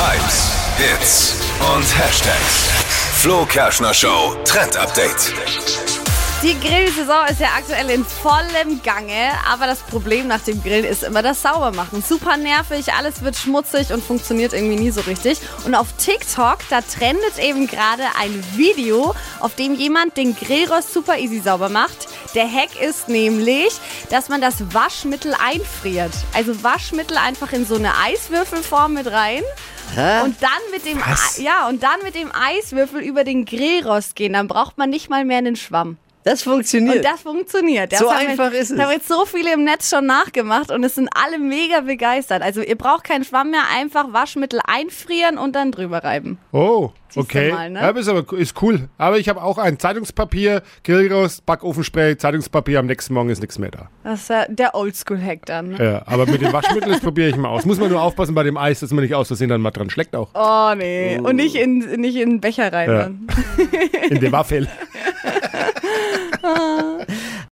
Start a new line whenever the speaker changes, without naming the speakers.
Hypes, Hits und Hashtags. Flo Kerschner Show Trend Update.
Die Grillsaison ist ja aktuell in vollem Gange, aber das Problem nach dem Grillen ist immer das Saubermachen. Super nervig, alles wird schmutzig und funktioniert irgendwie nie so richtig. Und auf TikTok, da trendet eben gerade ein Video, auf dem jemand den Grillrost super easy sauber macht. Der Hack ist nämlich, dass man das Waschmittel einfriert. Also Waschmittel einfach in so eine Eiswürfelform mit rein. Und dann mit dem
Was?
ja und dann mit dem Eiswürfel über den Grillrost gehen. Dann braucht man nicht mal mehr einen Schwamm.
Das funktioniert.
Und das funktioniert. Das
So einfach
jetzt,
ist es.
Da haben jetzt so viele im Netz schon nachgemacht und es sind alle mega begeistert. Also ihr braucht keinen Schwamm mehr, einfach Waschmittel einfrieren und dann drüber reiben.
Oh,
Siehst
okay.
mal, ne?
Ja, ist aber ist cool. Aber ich habe auch ein Zeitungspapier, Grillrost, Backofenspray, Zeitungspapier. Am nächsten Morgen ist nichts mehr da.
Das ist ja der Oldschool-Hack dann. Ne?
Ja, aber mit dem Waschmittel, das probiere ich mal aus. Muss man nur aufpassen bei dem Eis, dass man nicht aus Versehen dann mal dran schlägt auch.
Oh nee. Und nicht in, nicht in den Becher rein.
Ja.
Dann.
In dem Waffel.